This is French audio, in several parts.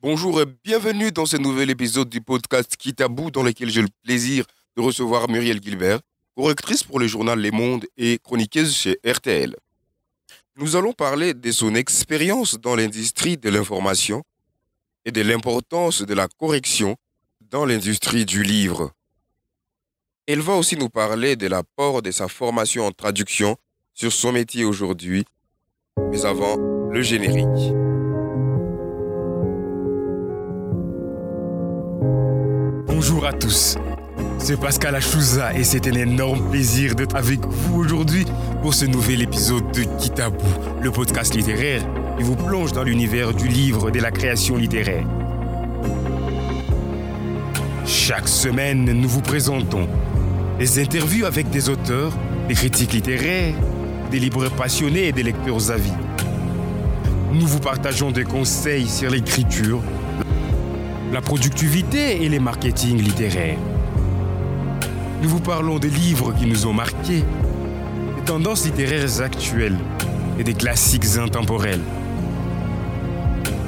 Bonjour et bienvenue dans ce nouvel épisode du podcast Kitabou dans lequel j'ai le plaisir de recevoir Muriel Gilbert, correctrice pour le journal Les Mondes et chroniqueuse chez RTL. Nous allons parler de son expérience dans l'industrie de l'information et de l'importance de la correction dans l'industrie du livre. Elle va aussi nous parler de l'apport de sa formation en traduction sur son métier aujourd'hui. Mais avant, le générique. Bonjour à tous. C'est Pascal Achouza et c'est un énorme plaisir d'être avec vous aujourd'hui pour ce nouvel épisode de Kitabou, le podcast littéraire qui vous plonge dans l'univers du livre et de la création littéraire. Chaque semaine, nous vous présentons des interviews avec des auteurs, des critiques littéraires, des libraires passionnés et des lecteurs avis. Nous vous partageons des conseils sur l'écriture, la productivité et les marketing littéraires. Nous vous parlons des livres qui nous ont marqués, des tendances littéraires actuelles et des classiques intemporels.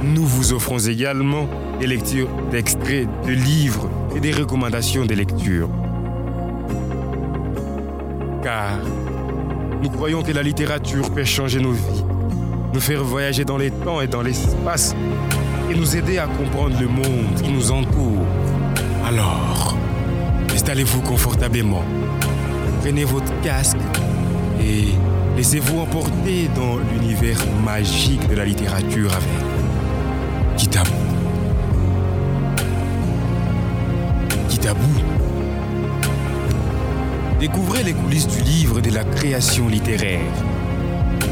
Nous vous offrons également des lectures d'extraits de livres et des recommandations de lecture. Car nous croyons que la littérature peut changer nos vies, nous faire voyager dans les temps et dans l'espace et nous aider à comprendre le monde qui nous entoure. Alors, installez-vous confortablement, prenez votre casque et laissez-vous emporter dans l'univers magique de la littérature avec Kitabou. Kitabou. Découvrez les coulisses du livre de la création littéraire.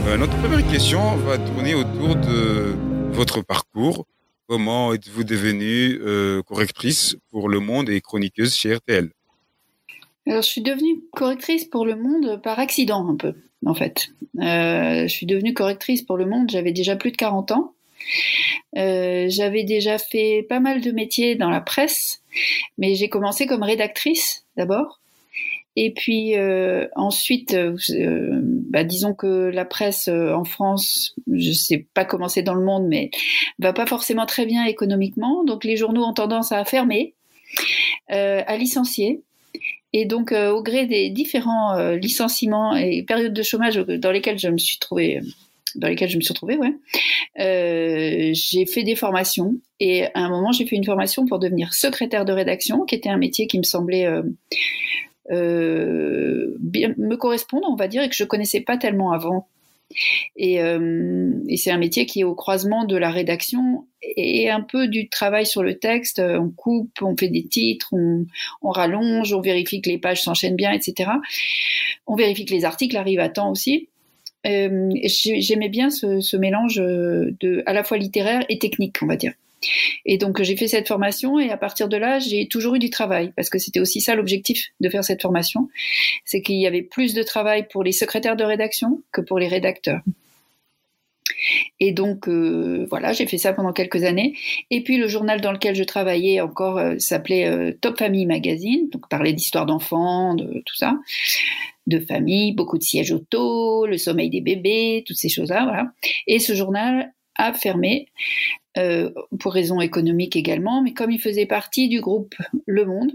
Euh, notre première question va tourner autour de votre parcours. Comment êtes-vous devenue euh, correctrice pour Le Monde et chroniqueuse chez RTL Alors, je suis devenue correctrice pour Le Monde par accident un peu, en fait. Euh, je suis devenue correctrice pour Le Monde, j'avais déjà plus de 40 ans. Euh, j'avais déjà fait pas mal de métiers dans la presse, mais j'ai commencé comme rédactrice d'abord. Et puis euh, ensuite, euh, bah, disons que la presse euh, en France, je sais pas comment c'est dans le monde, mais va pas forcément très bien économiquement. Donc les journaux ont tendance à fermer, euh, à licencier. Et donc au gré des différents licenciements et périodes de chômage dans lesquelles je me suis trouvée dans lesquelles je me suis retrouvée, ouais. Euh, j'ai fait des formations et à un moment j'ai fait une formation pour devenir secrétaire de rédaction, qui était un métier qui me semblait euh, euh, bien, me correspondre, on va dire, et que je connaissais pas tellement avant. Et, euh, et c'est un métier qui est au croisement de la rédaction et un peu du travail sur le texte. On coupe, on fait des titres, on, on rallonge, on vérifie que les pages s'enchaînent bien, etc. On vérifie que les articles arrivent à temps aussi. Euh, J'aimais bien ce, ce, mélange de à la fois littéraire et technique, on va dire. Et donc j'ai fait cette formation et à partir de là, j'ai toujours eu du travail parce que c'était aussi ça l'objectif de faire cette formation, c'est qu'il y avait plus de travail pour les secrétaires de rédaction que pour les rédacteurs. Et donc euh, voilà, j'ai fait ça pendant quelques années. Et puis le journal dans lequel je travaillais encore euh, s'appelait euh, Top Family Magazine, donc parlait d'histoires d'enfants, de tout ça, de famille, beaucoup de sièges auto, le sommeil des bébés, toutes ces choses-là. Et ce journal a fermé euh, pour raisons économiques également, mais comme il faisait partie du groupe Le Monde,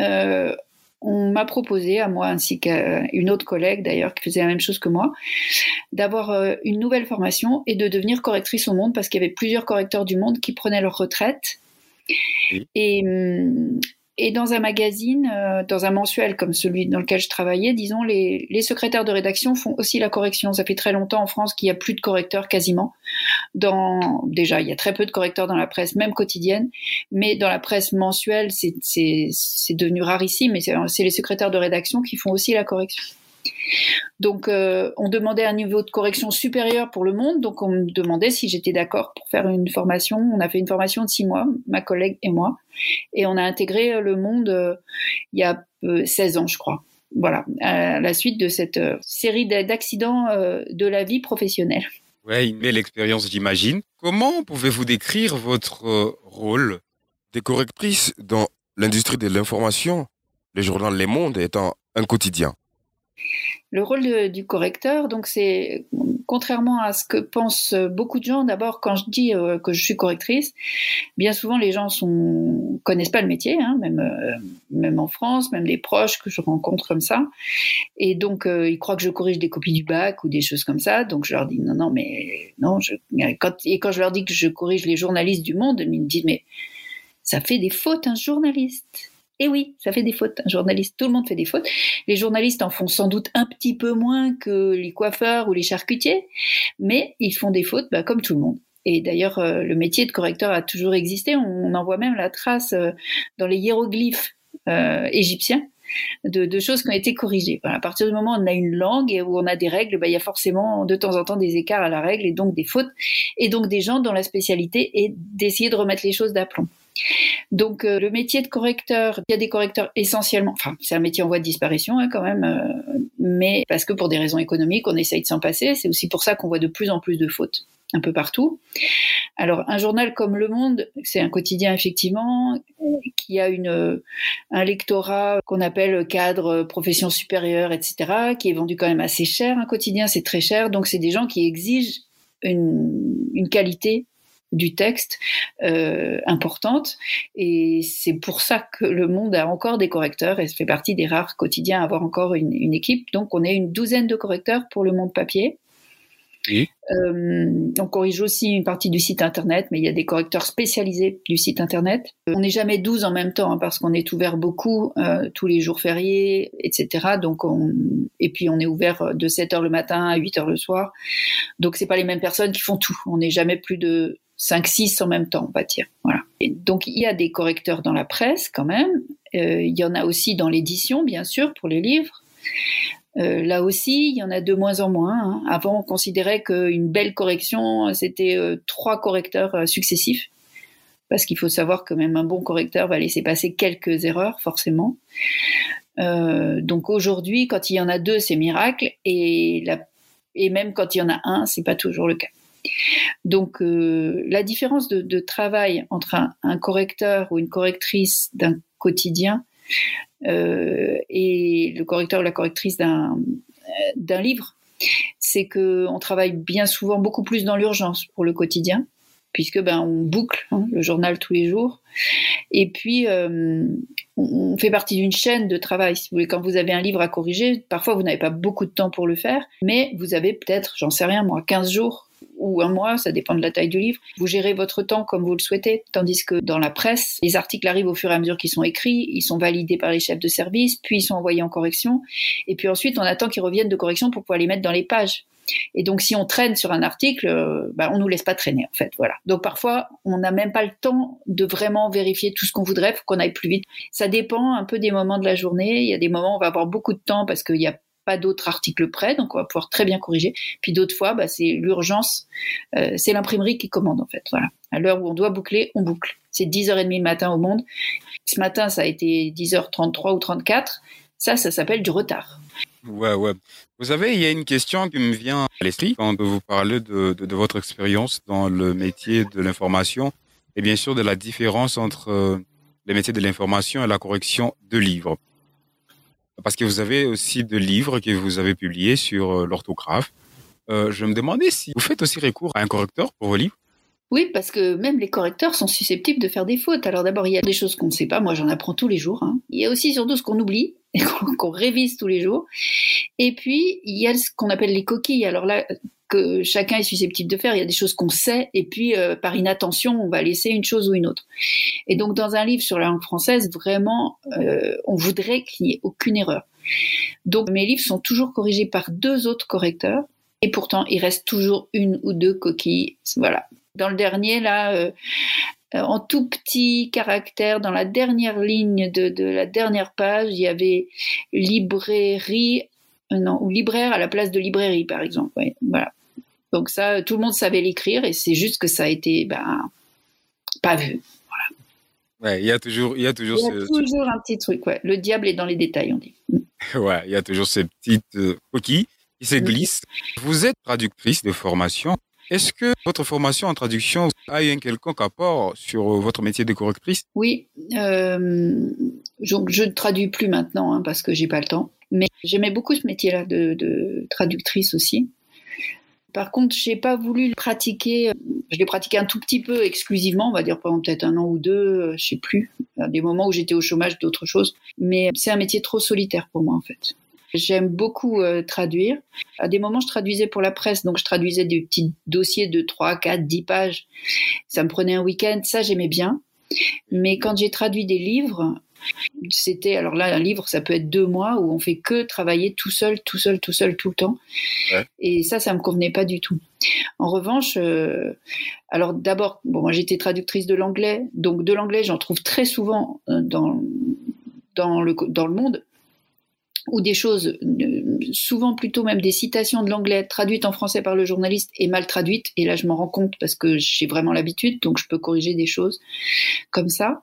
euh, on m'a proposé, à moi ainsi qu'à une autre collègue d'ailleurs qui faisait la même chose que moi, d'avoir euh, une nouvelle formation et de devenir correctrice au Monde parce qu'il y avait plusieurs correcteurs du Monde qui prenaient leur retraite. Et, hum, et dans un magazine, euh, dans un mensuel comme celui dans lequel je travaillais, disons, les, les, secrétaires de rédaction font aussi la correction. Ça fait très longtemps en France qu'il n'y a plus de correcteurs quasiment. Dans, déjà, il y a très peu de correcteurs dans la presse, même quotidienne, mais dans la presse mensuelle, c'est devenu rarissime. Mais c'est les secrétaires de rédaction qui font aussi la correction. Donc, euh, on demandait un niveau de correction supérieur pour le monde. Donc, on me demandait si j'étais d'accord pour faire une formation. On a fait une formation de six mois, ma collègue et moi. Et on a intégré le monde euh, il y a euh, 16 ans, je crois. Voilà, à la suite de cette euh, série d'accidents euh, de la vie professionnelle. Ouais, une belle expérience, j'imagine. Comment pouvez-vous décrire votre euh, rôle Des correctrices dans l'industrie de l'information, le journal Les Mondes étant un quotidien? Le rôle du correcteur, donc c'est contrairement à ce que pensent beaucoup de gens, d'abord, quand je dis euh, que je suis correctrice, bien souvent les gens sont connaissent pas le métier, hein, même euh, même en France, même des proches que je rencontre comme ça, et donc euh, ils croient que je corrige des copies du bac ou des choses comme ça. Donc je leur dis non, non, mais non. Et quand je leur dis que je corrige les journalistes du monde, ils me disent mais ça fait des fautes un journaliste. Et oui, ça fait des fautes. Un journaliste, tout le monde fait des fautes. Les journalistes en font sans doute un petit peu moins que les coiffeurs ou les charcutiers, mais ils font des fautes bah, comme tout le monde. Et d'ailleurs, euh, le métier de correcteur a toujours existé. On, en voit même la trace euh, dans les hiéroglyphes euh, égyptiens. De, choses qui ont été corrigées. à partir du moment où on a une langue et où on a des règles, bah, il y a forcément de temps en temps des écarts à la règle et donc des fautes, et donc des gens dont la spécialité est d'essayer de remettre les choses d'aplomb. Donc euh, le métier de correcteur, il y a des correcteurs essentiellement, enfin c'est un métier en voie de disparition hein, quand même, euh, mais parce que pour des raisons économiques on essaye de s'en passer, c'est aussi pour ça qu'on voit de plus en plus de fautes un peu partout. Alors un journal comme Le Monde, c'est un quotidien effectivement qui a une euh, un lectorat qu'on appelle cadre profession supérieure, etc., qui est vendu quand même assez cher. Un quotidien c'est très cher, donc c'est des gens qui exigent une, une qualité du texte euh, importante. Et c'est pour ça que le monde a encore des correcteurs et ça fait partie des rares quotidiens à avoir encore une, une équipe. Donc on est une douzaine de correcteurs pour le monde papier. Euh, on corrige aussi une partie du site internet, mais il y a des correcteurs spécialisés du site internet. Euh, on n'est jamais 12 en même temps hein, parce qu'on est ouvert beaucoup euh, tous les jours fériés, etc. Donc on... et puis on est ouvert de 7 heures le matin à 8 heures le soir. Donc c'est pas les mêmes personnes qui font tout. On n'est jamais plus de 5-6 en même temps, on va dire. Voilà. donc il y a des correcteurs dans la presse quand même. Euh, il y en a aussi dans l'édition, bien sûr, pour les livres. Euh, là aussi, il y en a de moins en moins. Hein. Avant, on considérait qu'une belle correction, c'était euh, trois correcteurs successifs. Parce qu'il faut savoir que même un bon correcteur va laisser passer quelques erreurs, forcément. donc aujourd'hui, quand il y en a deux, c'est miracle. Et, la, et même quand il y en a un, c'est pas toujours le cas. Donc la différence de, travail entre un, correcteur ou une correctrice d'un quotidien euh, et le correcteur ou la correctrice d'un d'un livre, c'est que on travaille bien souvent beaucoup plus dans l'urgence pour le quotidien, puisque ben on boucle hein, le journal tous les jours, et puis euh, on fait partie d'une chaîne de travail. Si vous quand vous avez un livre à corriger, parfois vous n'avez pas beaucoup de temps pour le faire, mais vous avez peut-être, j'en sais rien moi, 15 jours ou un mois, ça dépend de la taille du livre. Vous gérez votre temps comme vous le souhaitez, tandis que dans la presse, les articles arrivent au fur et à mesure qu'ils sont écrits, ils sont validés par les chefs de service, puis ils sont envoyés en correction, et puis ensuite on attend qu'ils reviennent de correction pour pouvoir les mettre dans les pages. Et donc, si on traîne sur un article, euh, bah, on nous laisse pas traîner, en fait. Voilà. Donc, parfois, on n'a même pas le temps de vraiment vérifier tout ce qu'on voudrait. Faut qu'on aille plus vite. Ça dépend un peu des moments de la journée. Il y a des moments où on va avoir beaucoup de temps parce qu'il y a pas d'autres articles prêts, donc on va pouvoir très bien corriger. Puis d'autres fois, bah, c'est l'urgence, euh, c'est l'imprimerie qui commande en fait. Voilà. À l'heure où on doit boucler, on boucle. C'est 10h30 le matin au monde. Ce matin, ça a été 10h33 ou 34. Ça, ça s'appelle du retard. Ouais, ouais. Vous savez, il y a une question qui me vient à l'esprit quand vous parlez de, de, votre expérience dans le métier de l'information et bien sûr de la différence entre euh, le métier de l'information et la correction de livres parce que vous avez aussi des livres que vous avez publiés sur euh, l'orthographe. Euh, je me demandais si vous faites aussi recours à un correcteur pour vos livres. Oui, parce que même les correcteurs sont susceptibles de faire des fautes. Alors d'abord, il y a des choses qu'on ne sait pas. Moi, j'en apprends tous les jours. Hein. Il y a aussi surtout ce qu'on oublie et qu'on révise tous les jours. Et puis, il y a ce qu'on appelle les coquilles. Alors là, que chacun est susceptible de faire. Il y a des choses qu'on sait et puis euh, par inattention, on va laisser une chose ou une autre. Et donc dans un livre sur la langue française, vraiment, euh, on voudrait qu'il n'y ait aucune erreur. Donc mes livres sont toujours corrigés par deux autres correcteurs et pourtant il reste toujours une ou deux coquilles. Voilà. Dans le dernier là. Euh, en tout petit caractère, dans la dernière ligne de, de la dernière page, il y avait librairie non, ou libraire à la place de librairie, par exemple. voilà. Donc ça, tout le monde savait l'écrire et c'est juste que ça a été ben, pas vu. Ouais, il y a toujours, il y a toujours, il y a toujours un petit truc. Ouais. Le diable est dans les détails, on dit. ouais, il y a toujours ces petites euh, coquilles qui se glissent. Vous êtes traductrice de formation. Est-ce que votre formation en traduction a eu un quelconque apport sur votre métier de correctrice? Oui, euh, je ne traduis plus maintenant hein, parce que j'ai pas le temps. Mais j'aimais beaucoup ce métier-là de, de traductrice aussi. Par contre, j'ai pas voulu le pratiquer. Je l'ai pratiqué un tout petit peu exclusivement, on va dire pendant peut-être un an ou deux, je sais plus. À des moments où j'étais au chômage d'autres choses. Mais c'est un métier trop solitaire pour moi en fait. J'aime beaucoup euh, traduire. À des moments, je traduisais pour la presse, donc je traduisais des petits dossiers de 3, 4, 10 pages. Ça me prenait un week-end, ça j'aimais bien. Mais quand j'ai traduit des livres, c'était alors là un livre ça peut être deux mois où on fait que travailler tout seul tout seul tout seul tout le temps. Et ça ça me convenait pas du tout. En revanche euh, alors d'abord bon moi j'étais traductrice de l'anglais donc de l'anglais j'en trouve très souvent euh, dans dans le dans le monde ou des choses, euh, souvent plutôt même des citations de l'anglais traduites en français par le journaliste et mal traduites. Et là, je m'en rends compte parce que j'ai vraiment l'habitude, donc je peux corriger des choses comme ça.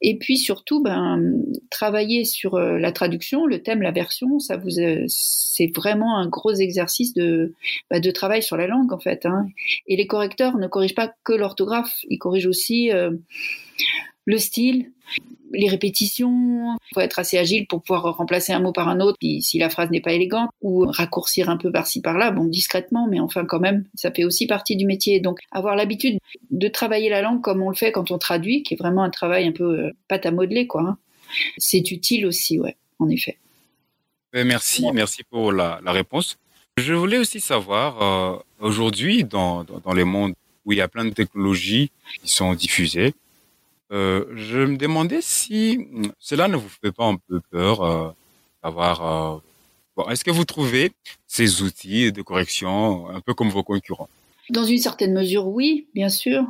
Et puis surtout, ben, travailler sur euh, la traduction, le thème, la version, ça vous, euh, c'est vraiment un gros exercice de, bah, de travail sur la langue en fait. Hein. Et les correcteurs ne corrigent pas que l'orthographe, ils corrigent aussi le style, les répétitions. Il faut être assez agile pour pouvoir remplacer un mot par un autre si, la phrase n'est pas élégante ou raccourcir un peu par-ci par-là, bon discrètement, mais enfin quand même, ça fait aussi partie du métier. Donc avoir l'habitude de travailler la langue comme on le fait quand on traduit, qui est vraiment un travail un peu euh, pâte à modeler, quoi. Hein. C'est utile aussi, ouais, en effet. Merci, merci pour la, réponse. Je voulais aussi savoir, euh, aujourd'hui, dans, dans les mondes où il y a plein de technologies qui sont diffusées, euh, je me demandais si cela ne vous fait pas un peu peur euh, d'avoir. Euh, Est-ce que vous trouvez ces outils de correction un peu comme vos concurrents? Dans une certaine mesure, oui, bien sûr.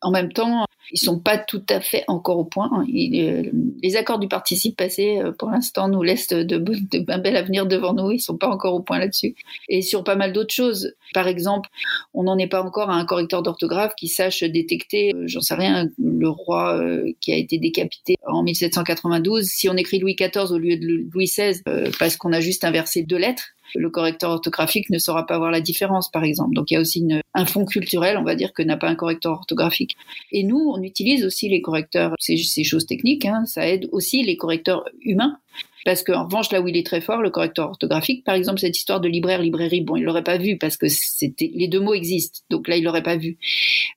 En même temps, ils sont pas tout à fait encore au point. les accords du participe passé, euh, pour l'instant, nous laissent de, de, un bel avenir devant nous. Ils sont pas encore au point là-dessus. Et sur pas mal d'autres choses. Par exemple, on n'en est pas encore à un correcteur d'orthographe qui sache détecter, euh, j'en sais rien, le roi euh, qui a été décapité en 1792. Si on écrit Louis XIV au lieu de Louis XVI, parce qu'on a juste inversé deux lettres, le correcteur orthographique ne saura pas voir la différence, par exemple. Donc il y a aussi un fond culturel, on va dire, que n'a pas un correcteur orthographique. Et nous, on utilise aussi les correcteurs, ces, ces choses techniques, hein, ça aide aussi les correcteurs humains parce qu'en revanche, là où il est très fort, le correcteur orthographique, par exemple, cette histoire de libraire, librairie, bon, il l'aurait pas vu parce que c'était les deux mots existent, donc là, il l'aurait pas vu.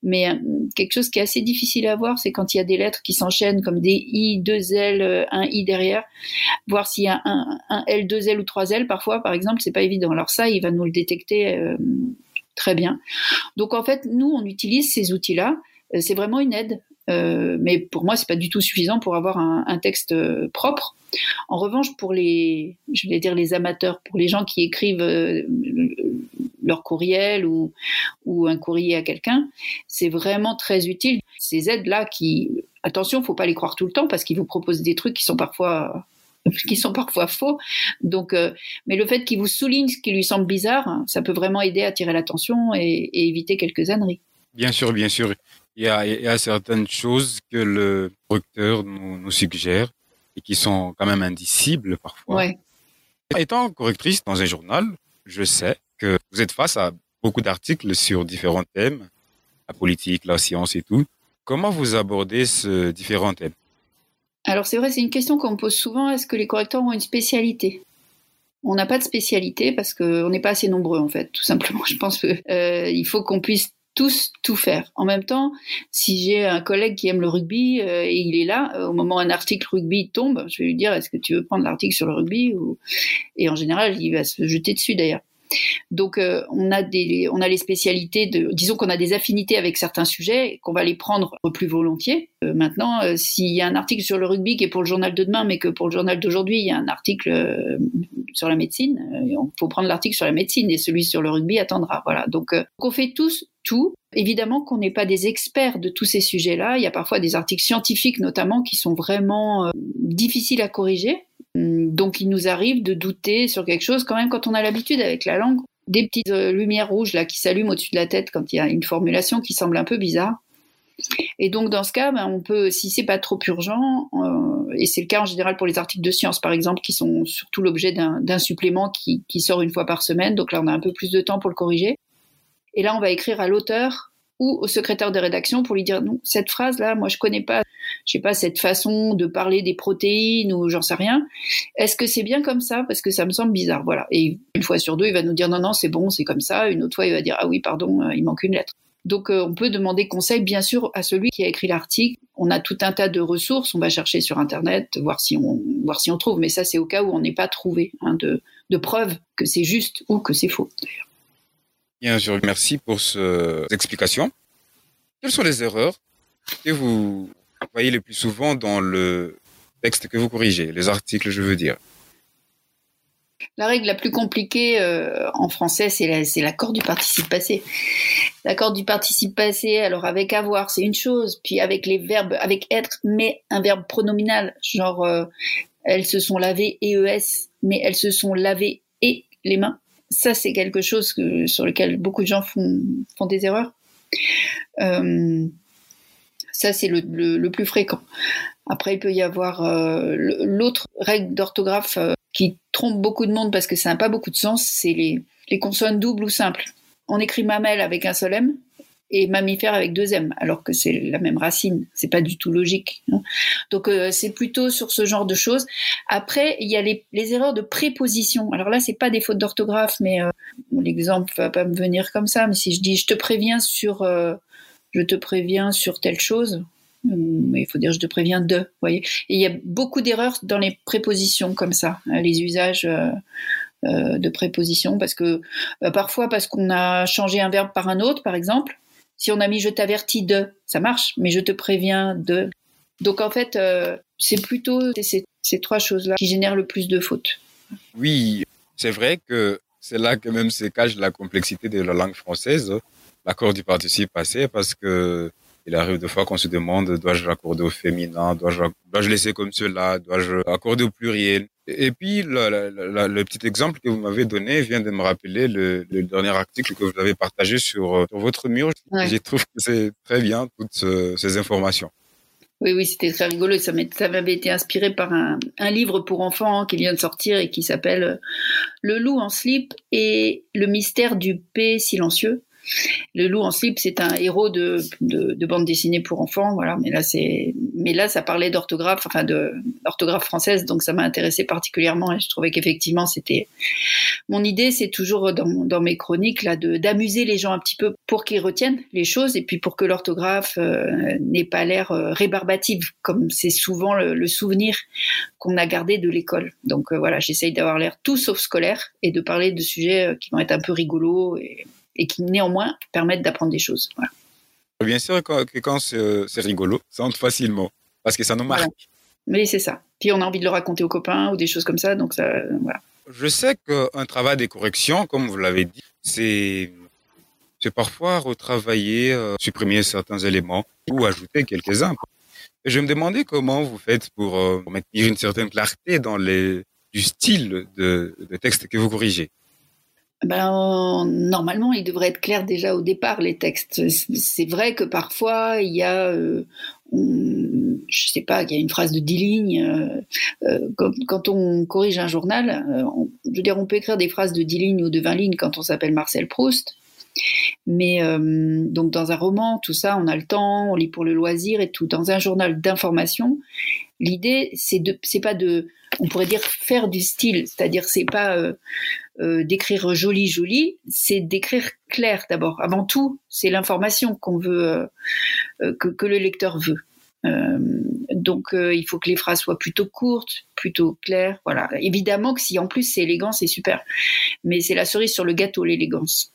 Mais euh, quelque chose qui est assez difficile à voir, c'est quand il y a des lettres qui s'enchaînent comme des i, deux l, euh, un i derrière, voir s'il y a un, l, deux l ou trois l. Parfois, par exemple, c'est pas évident. Alors ça, il va nous le détecter euh, très bien. Donc en fait, nous, on utilise ces outils-là. C'est vraiment une aide. Mais pour moi, c'est pas du tout suffisant pour avoir un, texte propre. En revanche, pour les, je vais dire les amateurs, pour les gens qui écrivent euh, leur courriel ou, un courrier à quelqu'un, c'est vraiment très utile. Ces aides-là qui, attention, faut pas les croire tout le temps parce qu'ils vous proposent des trucs qui sont parfois qui sont parfois faux. Donc, euh, mais le fait qu'il vous souligne ce qui lui semble bizarre, ça peut vraiment aider à attirer l'attention et, éviter quelques âneries. Bien sûr, bien sûr. Il y, a, il y a certaines choses que le producteur nous, nous suggère qui sont quand même indicibles parfois. Étant correctrice dans un journal, je sais que vous êtes face à beaucoup d'articles sur différents thèmes, la politique, la science et tout. Comment vous abordez ces différents thèmes Alors c'est vrai, c'est une question qu'on me pose souvent. Est-ce que les correcteurs ont une spécialité? On n'a pas de spécialité parce qu'on n'est pas assez nombreux en fait, tout simplement. Je pense qu'il euh, faut qu'on puisse tous tout faire. En même temps, si j'ai un collègue qui aime le rugby euh, et il est là, euh, au moment où un article rugby tombe, je vais lui dire est-ce que tu veux prendre l'article sur le rugby ou... Et en général, il va se jeter dessus d'ailleurs. Donc euh, on a des, on a les spécialités de, disons qu'on a des affinités avec certains sujets, qu'on va les prendre plus volontiers. Euh, maintenant, euh, s'il y a un article sur le rugby qui est pour le journal de demain, mais que pour le journal d'aujourd'hui il y a un article sur la médecine, il faut prendre l'article sur la médecine et celui sur le rugby attendra. Voilà. Donc on fait tous tout. Évidemment qu'on n'est pas des experts de tous ces sujets-là. Il y a parfois des articles scientifiques notamment qui sont vraiment difficiles à corriger donc il nous arrive de douter sur quelque chose quand même quand on a l'habitude avec la langue. Des petites euh, lumières rouges là qui s'allument au-dessus de la tête quand il y a une formulation qui semble un peu bizarre. Et donc dans ce cas, ben, on peut, si c'est pas trop urgent, euh, et c'est le cas en général pour les articles de science par exemple, qui sont surtout l'objet d'un supplément qui, qui, sort une fois par semaine, donc là on a un peu plus de temps pour le corriger. Et là on va écrire à l'auteur ou au secrétaire de rédaction pour lui dire non, cette phrase là, moi je connais pas, je sais pas, cette façon de parler des protéines ou j'en sais rien. Est-ce que c'est bien comme ça? Parce que ça me semble bizarre. Voilà. Et une fois sur deux, il va nous dire non, non, c'est bon, c'est comme ça. Une autre fois, il va dire ah oui, pardon, euh, il manque une lettre. Donc euh, on peut demander conseil bien sûr à celui qui a écrit l'article. On a tout un tas de ressources, on va chercher sur internet, voir si on si on trouve, mais ça c'est au cas où on n'est pas trouvé hein, de, de preuves que c'est juste ou que c'est faux. Bien sûr, merci pour ces explications. Quelles sont les erreurs que vous voyez le plus souvent dans le texte que vous corrigez, les articles, je veux dire La règle la plus compliquée euh, en français, c'est l'accord du participe passé. L'accord du participe passé, alors avec avoir, c'est une chose, puis avec les verbes, avec être, mais un verbe pronominal, genre euh, elles se sont lavées ES, mais elles se sont lavées et les mains. Ça, c'est quelque chose sur lequel beaucoup de gens font, font des erreurs. Euh, ça, c'est le, plus fréquent. Après, il peut y avoir euh, l'autre règle d'orthographe euh, qui trompe beaucoup de monde parce que ça n'a pas beaucoup de sens, c'est les, consonnes doubles ou simples. On écrit mamelle avec un seul M et mammifère avec deux M, alors que c'est la même racine. C'est pas du tout logique. Hein. Donc c'est plutôt sur ce genre de choses. Après, il y a les, erreurs de préposition. Alors là, c'est pas des fautes d'orthographe, mais l'exemple va pas me venir comme ça. Mais si je dis je te préviens sur je te préviens sur telle chose. Hum, il faut dire je te préviens de, voyez. Et il y a beaucoup d'erreurs dans les prépositions comme ça, hein, les usages euh, euh, de prépositions, parce que euh, parfois parce qu'on a changé un verbe par un autre, par exemple. Si on a mis je t'avertis de, ça marche, mais je te préviens de. Donc en fait, c'est plutôt ces trois choses-là qui génèrent le plus de fautes. Oui, c'est vrai que c'est là que même se cache la complexité de la langue française l'accord du participe passé parce que il arrive des fois qu'on se demande dois-je l'accorder au féminin, dois-je dois laisser comme cela, dois-je accorder au pluriel? Et puis le, petit exemple que vous m'avez donné vient de me rappeler le, dernier article que vous avez partagé sur, votre mur. Je trouve que c'est très bien toutes ces informations. Oui, oui, c'était très rigolo. Ça m'avait été inspiré par un, un, livre pour enfants qui vient de sortir et qui s'appelle Le loup en slip et le mystère du P silencieux. Le loup en slip, c'est un héros de, de, bande dessinée pour enfants, voilà. Mais là, c'est, mais là, ça parlait d'orthographe, enfin de française, donc ça m'a intéressé particulièrement et je trouvais qu'effectivement, c'était mon idée, c'est toujours dans, mes chroniques là de d'amuser les gens un petit peu pour qu'ils retiennent les choses et puis pour que l'orthographe euh, n'ait pas l'air euh, rébarbative, comme c'est souvent le, souvenir qu'on a gardé de l'école. Donc euh, voilà, j'essaye d'avoir l'air tout sauf scolaire et de parler de sujets qui vont être un peu rigolos et qui néanmoins permettent d'apprendre des choses. Bien sûr que quand c'est rigolo, ça entre facilement parce que ça nous marque. Oui, c'est ça. Puis on a envie de le raconter aux copains ou des choses comme ça, donc ça, voilà. Je sais qu'un travail de correction, comme vous l'avez dit, c'est c'est parfois retravailler, euh, supprimer certains éléments ou ajouter quelques-uns. Et je me demandais comment vous faites pour, euh, maintenir une certaine clarté dans les, du style de, de texte que vous corrigez ben, normalement, il devrait être clair déjà au départ, les textes. C'est vrai que parfois, il y a, euh, je sais pas, il y a une phrase de 10 lignes. Euh, euh quand, on corrige un journal, euh, je veux dire, on peut écrire des phrases de 10 lignes ou de 20 lignes quand on s'appelle Marcel Proust. Mais euh, donc dans un roman, tout ça, on a le temps, on lit pour le loisir et tout. Dans un journal d'information, l'idée, c'est de, c'est pas de, on pourrait dire faire du style, c'est-à-dire c'est pas euh, euh, d'écrire joli joli, c'est d'écrire clair d'abord. Avant tout, c'est l'information qu'on veut que, le lecteur veut. donc il faut que les phrases soient plutôt courtes, plutôt claires. Voilà. Évidemment que si en plus c'est élégant, c'est super. Mais c'est la cerise sur le gâteau, l'élégance.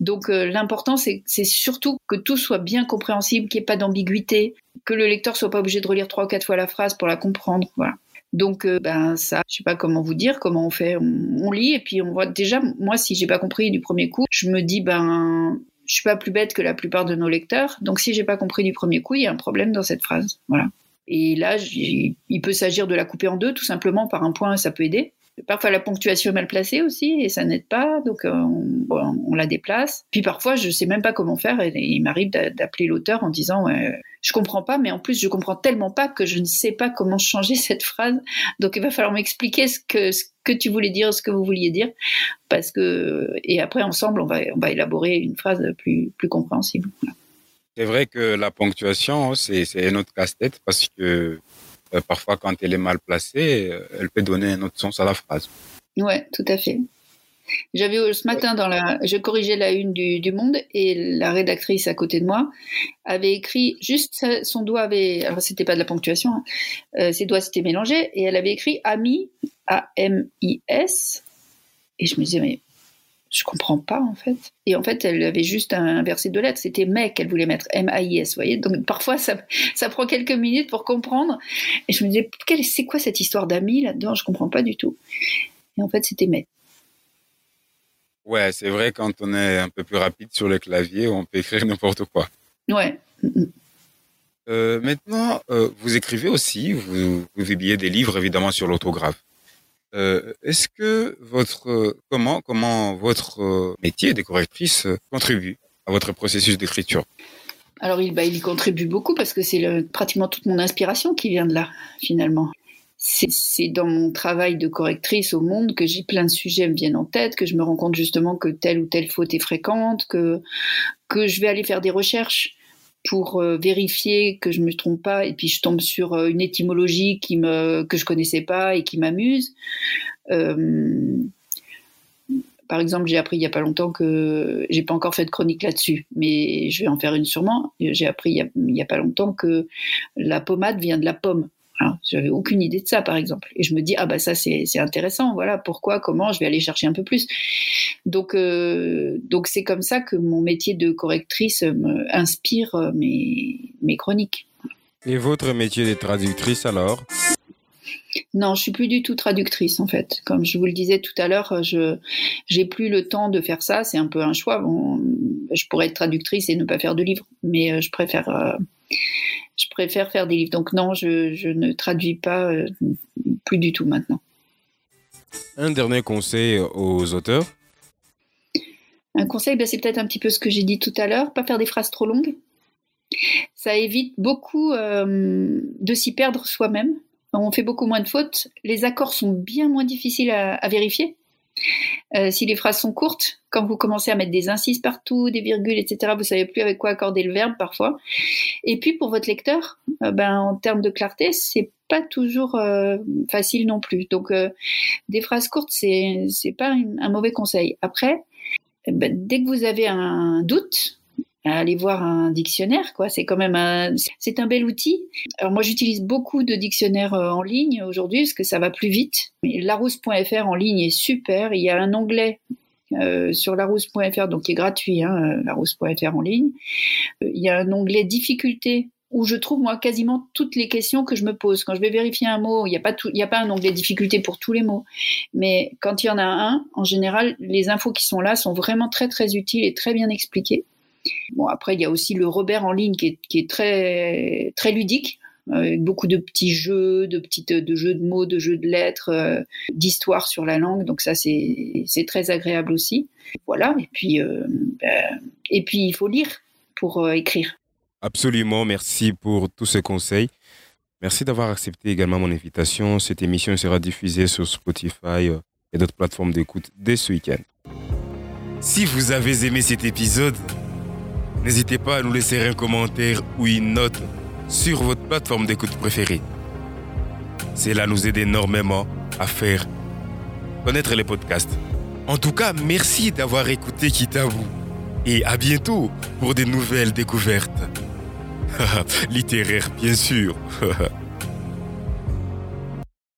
Donc l'important, c'est surtout que tout soit bien compréhensible, qu'il n'y ait pas d'ambiguïté, que le lecteur soit pas obligé de relire trois ou quatre fois la phrase pour la comprendre. Voilà. Donc, euh, ben ça, je sais pas comment vous dire, comment on fait. On, lit et puis on voit déjà. Moi, si j'ai pas compris du premier coup, je me dis ben je suis pas plus bête que la plupart de nos lecteurs. Donc, si j'ai pas compris du premier coup, il y a un problème dans cette phrase. Voilà. Et là, il peut s'agir de la couper en deux, tout simplement par un point, ça peut aider. Parfois, la ponctuation est mal placée aussi et ça n'aide pas, donc euh, on, la déplace. Puis parfois, je sais même pas comment faire et, il m'arrive d'appeler l'auteur en disant ouais, je comprends pas, mais en plus, je comprends tellement pas que je ne sais pas comment changer cette phrase. Donc, il va falloir m'expliquer ce que, tu voulais dire, ce que vous vouliez dire, parce que et après ensemble, on va on va élaborer une phrase plus plus compréhensible. C'est vrai que la ponctuation, c'est un autre casse-tête parce que euh, parfois, quand elle est mal placée, euh, elle peut donner un autre sens à la phrase. Ouais, tout à fait. J'avais euh, ce matin dans la, je corrigeais la une du, Monde et la rédactrice à côté de moi avait écrit juste son doigt avait, alors c'était pas de la ponctuation, hein, ses doigts s'étaient mélangés et elle avait écrit ami A M I S et je me disais mais je comprends pas en fait. Et en fait, elle avait juste inversé deux lettres. C'était mais qu'elle voulait mettre M-A-I-S. Vous voyez Donc parfois, ça, ça prend quelques minutes pour comprendre. Et je me disais, c'est quoi cette histoire d'amis là-dedans? Je comprends pas du tout. Et en fait, c'était mais. Ouais, c'est vrai, quand on est un peu plus rapide sur le clavier, on peut écrire n'importe quoi. Ouais. Euh, maintenant, euh, vous écrivez aussi, vous, vous publiez des livres évidemment sur l'autographe. Euh, est-ce que votre comment comment votre métier de correctrice contribue à votre processus d'écriture? Alors il, bah, il y contribue beaucoup parce que c'est pratiquement toute mon inspiration qui vient de là finalement. C'est dans mon travail de correctrice au monde que j'ai plein de sujets me viennent en tête, que je me rends compte justement que telle ou telle faute est fréquente, que que je vais aller faire des recherches pour euh, vérifier que je me trompe pas et puis je tombe sur euh, une étymologie que je connaissais pas et qui m'amuse. Euh, par exemple, j'ai appris il y a pas longtemps que j'ai pas encore fait de chronique là-dessus, mais je vais en faire une sûrement. J'ai appris il y, a, il y a pas longtemps que la pommade vient de la pomme. J'avais aucune idée de ça, par exemple. Et je me dis, ah bah ça c'est intéressant, voilà, pourquoi, comment, je vais aller chercher un peu plus. Donc euh, donc c'est comme ça que mon métier de correctrice me inspire euh, mes, mes chroniques. Et votre métier de traductrice alors? Non, je suis plus du tout traductrice en fait. Comme je vous le disais tout à l'heure, je j'ai plus le temps de faire ça. C'est un peu un choix. Bon, je pourrais être traductrice et ne pas faire de livres, mais euh, je préfère je préfère faire des livres. Donc non, je, ne traduis pas euh, plus du tout maintenant. Un dernier conseil aux auteurs? Un conseil, ben, c'est peut-être un petit peu ce que j'ai dit tout à l'heure, pas faire des phrases trop longues. Ça évite beaucoup euh, de s'y perdre soi-même. On fait beaucoup moins de fautes. Les accords sont bien moins difficiles à vérifier. Euh, si les phrases sont courtes, quand vous commencez à mettre des incises partout, des virgules, etc., vous savez plus avec quoi accorder le verbe parfois. Et puis pour votre lecteur, euh, ben en termes de clarté, c'est pas toujours euh, facile non plus. Donc des phrases courtes, c'est pas un mauvais conseil. Après, ben, dès que vous avez un doute, aller voir un dictionnaire, quoi. C'est quand même un, c'est un bel outil. Alors moi, j'utilise beaucoup de dictionnaires euh, en ligne aujourd'hui parce que ça va plus vite. Larousse.fr en ligne est super. Il y a un onglet euh, sur larousse.fr, donc qui est gratuit, hein, euh, larousse.fr en ligne. il y a un onglet difficulté où je trouve moi quasiment toutes les questions que je me pose. Quand je vais vérifier un mot, il n'y a pas il a pas un onglet difficulté pour tous les mots, mais quand il y en a un, en général, les infos qui sont là sont vraiment très très utiles et très bien expliquées. Bon, après, il y a aussi le Robert en ligne qui est, très, très ludique, avec beaucoup de petits jeux, de petites, de jeux de mots, de jeux de lettres, euh, d'histoire sur la langue. Donc ça, c'est, très agréable aussi. Voilà. Et puis, euh, ben, et puis, il faut lire pour euh, écrire. Absolument. Merci pour tous ces conseils. Merci d'avoir accepté également mon invitation. Cette émission sera diffusée sur Spotify et d'autres plateformes d'écoute dès ce week-end. Si vous avez aimé cet épisode, N'hésitez pas à nous laisser un commentaire ou une note sur votre plateforme d'écoute préférée. Cela nous aide énormément à faire connaître les podcasts. En tout cas, merci d'avoir écouté vous et à bientôt pour des nouvelles découvertes. Littéraires, bien sûr.